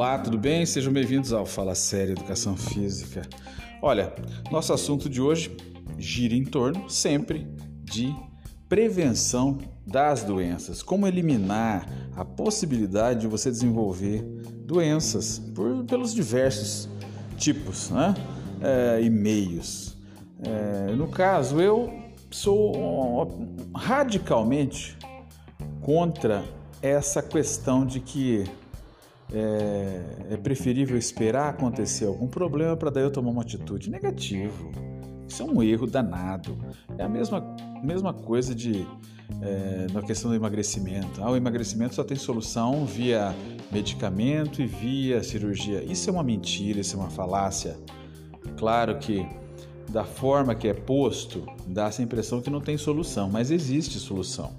Olá, tudo bem? Sejam bem-vindos ao Fala Sério Educação Física. Olha, nosso assunto de hoje gira em torno sempre de prevenção das doenças. Como eliminar a possibilidade de você desenvolver doenças por, pelos diversos tipos né? É, e meios. É, no caso, eu sou radicalmente contra essa questão de que é, é preferível esperar acontecer algum problema para daí eu tomar uma atitude. Negativo. Isso é um erro danado. É a mesma, mesma coisa de é, na questão do emagrecimento. Ah, o emagrecimento só tem solução via medicamento e via cirurgia. Isso é uma mentira, isso é uma falácia. Claro que da forma que é posto, dá essa impressão que não tem solução, mas existe solução.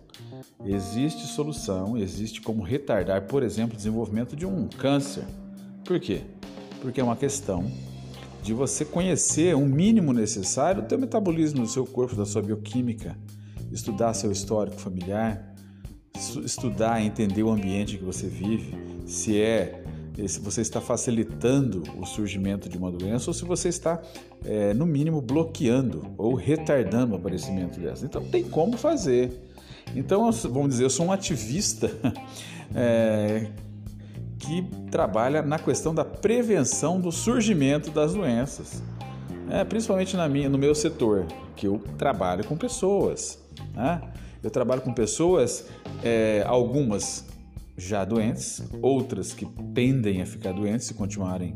Existe solução, existe como retardar, por exemplo, o desenvolvimento de um câncer. Por quê? Porque é uma questão de você conhecer o mínimo necessário do teu metabolismo do seu corpo, da sua bioquímica, estudar seu histórico familiar, estudar, entender o ambiente que você vive, se é se você está facilitando o surgimento de uma doença ou se você está, é, no mínimo, bloqueando ou retardando o aparecimento dessa. Então, tem como fazer. Então, vamos dizer, eu sou um ativista é, que trabalha na questão da prevenção do surgimento das doenças, é, principalmente na minha, no meu setor, que eu trabalho com pessoas. Né? Eu trabalho com pessoas, é, algumas já doentes, outras que tendem a ficar doentes se continuarem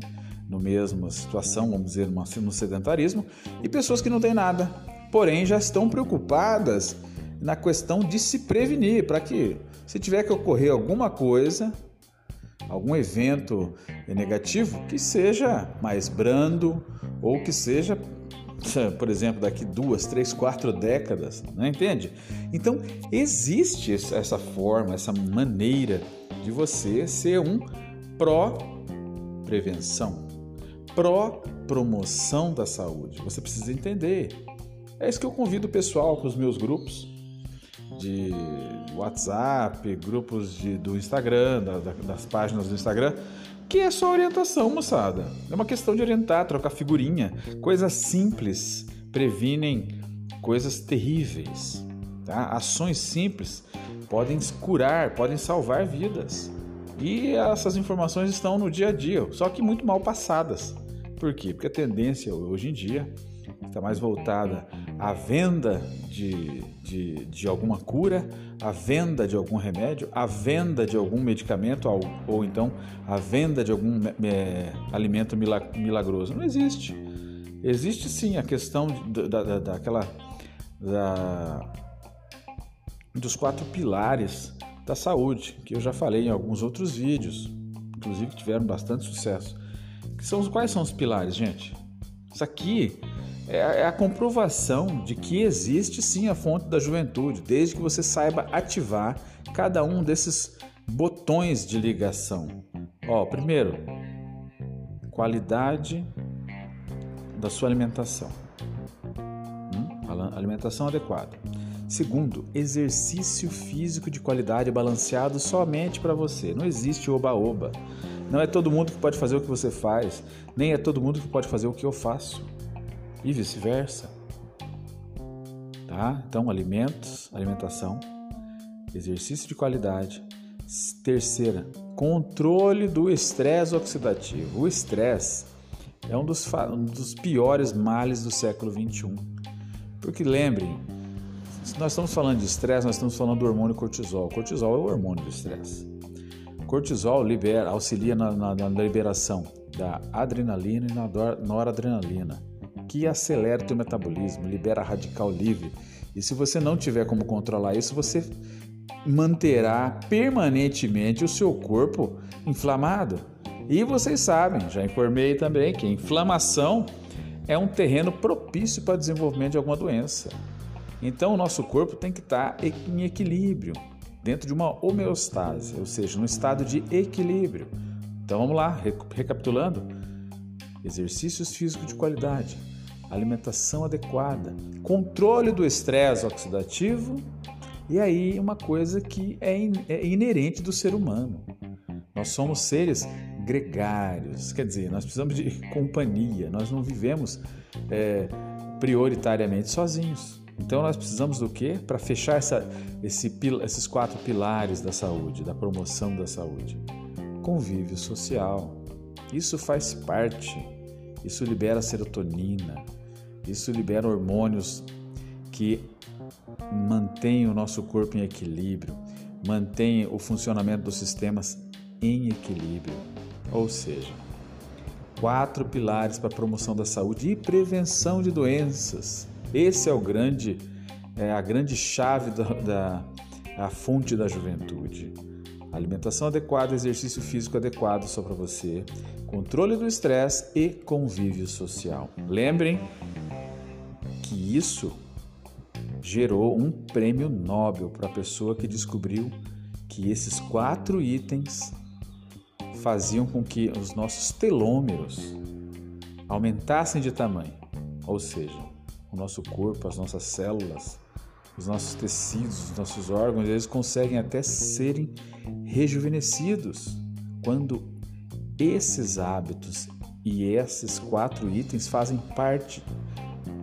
no mesma situação, vamos dizer, no sedentarismo, e pessoas que não têm nada, porém já estão preocupadas na questão de se prevenir, para que se tiver que ocorrer alguma coisa, algum evento negativo, que seja mais brando ou que seja, por exemplo, daqui duas, três, quatro décadas, não é? entende? Então existe essa forma, essa maneira de você ser um pró-prevenção, pró-promoção da saúde. Você precisa entender. É isso que eu convido o pessoal para os meus grupos de WhatsApp, grupos de, do Instagram, da, da, das páginas do Instagram, que é só orientação, moçada. É uma questão de orientar, trocar figurinha. Coisas simples previnem coisas terríveis. Tá? Ações simples podem curar, podem salvar vidas. E essas informações estão no dia a dia, só que muito mal passadas. Por quê? Porque a tendência hoje em dia está mais voltada à venda de, de, de, alguma cura, à venda de algum remédio, à venda de algum medicamento ou, ou então à venda de algum é, alimento milagroso. Não existe. Existe sim a questão da, da, daquela da, dos quatro pilares da saúde, que eu já falei em alguns outros vídeos, inclusive tiveram bastante sucesso. Que são, quais são os pilares, gente? Isso aqui é, é a comprovação de que existe sim a fonte da juventude, desde que você saiba ativar cada um desses botões de ligação. Ó, primeiro, qualidade da sua alimentação. Hum? Alimentação adequada. Segundo, exercício físico de qualidade balanceado somente para você. Não existe oba-oba. Não é todo mundo que pode fazer o que você faz, nem é todo mundo que pode fazer o que eu faço e vice-versa. Tá? Então, alimentos, alimentação, exercício de qualidade. Terceira, controle do estresse oxidativo. O estresse é um dos, um dos piores males do século 21. Porque lembrem, se nós estamos falando de estresse, nós estamos falando do hormônio cortisol. Cortisol é o hormônio do estresse. Cortisol libera, auxilia na, na, na liberação da adrenalina e na noradrenalina que acelera o teu metabolismo, libera radical livre. E se você não tiver como controlar isso, você manterá permanentemente o seu corpo inflamado. E vocês sabem, já informei também que a inflamação é um terreno propício para o desenvolvimento de alguma doença. Então, o nosso corpo tem que estar em equilíbrio, dentro de uma homeostase, ou seja, no estado de equilíbrio. Então, vamos lá, recapitulando: exercícios físicos de qualidade, alimentação adequada, controle do estresse oxidativo e aí uma coisa que é, é inerente do ser humano. Nós somos seres gregários, quer dizer, nós precisamos de companhia, nós não vivemos é, prioritariamente sozinhos. Então nós precisamos do quê? Para fechar essa, esse, esses quatro pilares da saúde, da promoção da saúde. Convívio social. Isso faz parte. Isso libera serotonina. Isso libera hormônios que mantêm o nosso corpo em equilíbrio, mantêm o funcionamento dos sistemas em equilíbrio. Ou seja, quatro pilares para a promoção da saúde e prevenção de doenças. Esse é o grande, é a grande chave da, da a fonte da juventude. Alimentação adequada, exercício físico adequado só para você, controle do estresse e convívio social. Lembrem que isso gerou um prêmio Nobel para a pessoa que descobriu que esses quatro itens faziam com que os nossos telômeros aumentassem de tamanho, ou seja, o nosso corpo, as nossas células, os nossos tecidos, os nossos órgãos, eles conseguem até serem rejuvenescidos quando esses hábitos e esses quatro itens fazem parte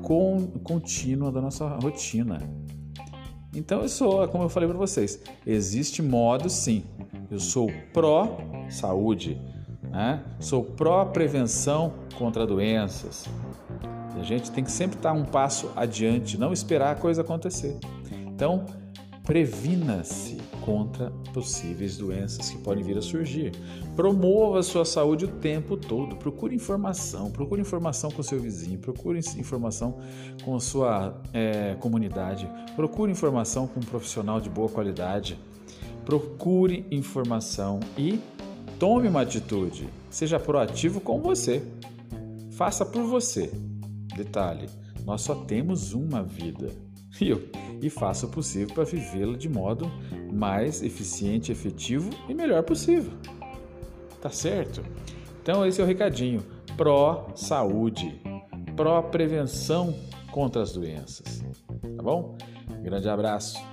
contínua da nossa rotina. Então eu sou, como eu falei para vocês, existe modo sim. Eu sou pró saúde, né? sou pró prevenção contra doenças. A gente tem que sempre estar um passo adiante, não esperar a coisa acontecer. Então, previna-se contra possíveis doenças que podem vir a surgir. Promova a sua saúde o tempo todo. Procure informação, procure informação com seu vizinho, procure informação com a sua é, comunidade, procure informação com um profissional de boa qualidade. Procure informação e tome uma atitude. Seja proativo com você. Faça por você. Detalhe: nós só temos uma vida. E, eu, e faça o possível para vivê-la de modo mais eficiente, efetivo e melhor possível. Tá certo? Então esse é o recadinho. Pró-saúde, pró-prevenção contra as doenças. Tá bom? Grande abraço.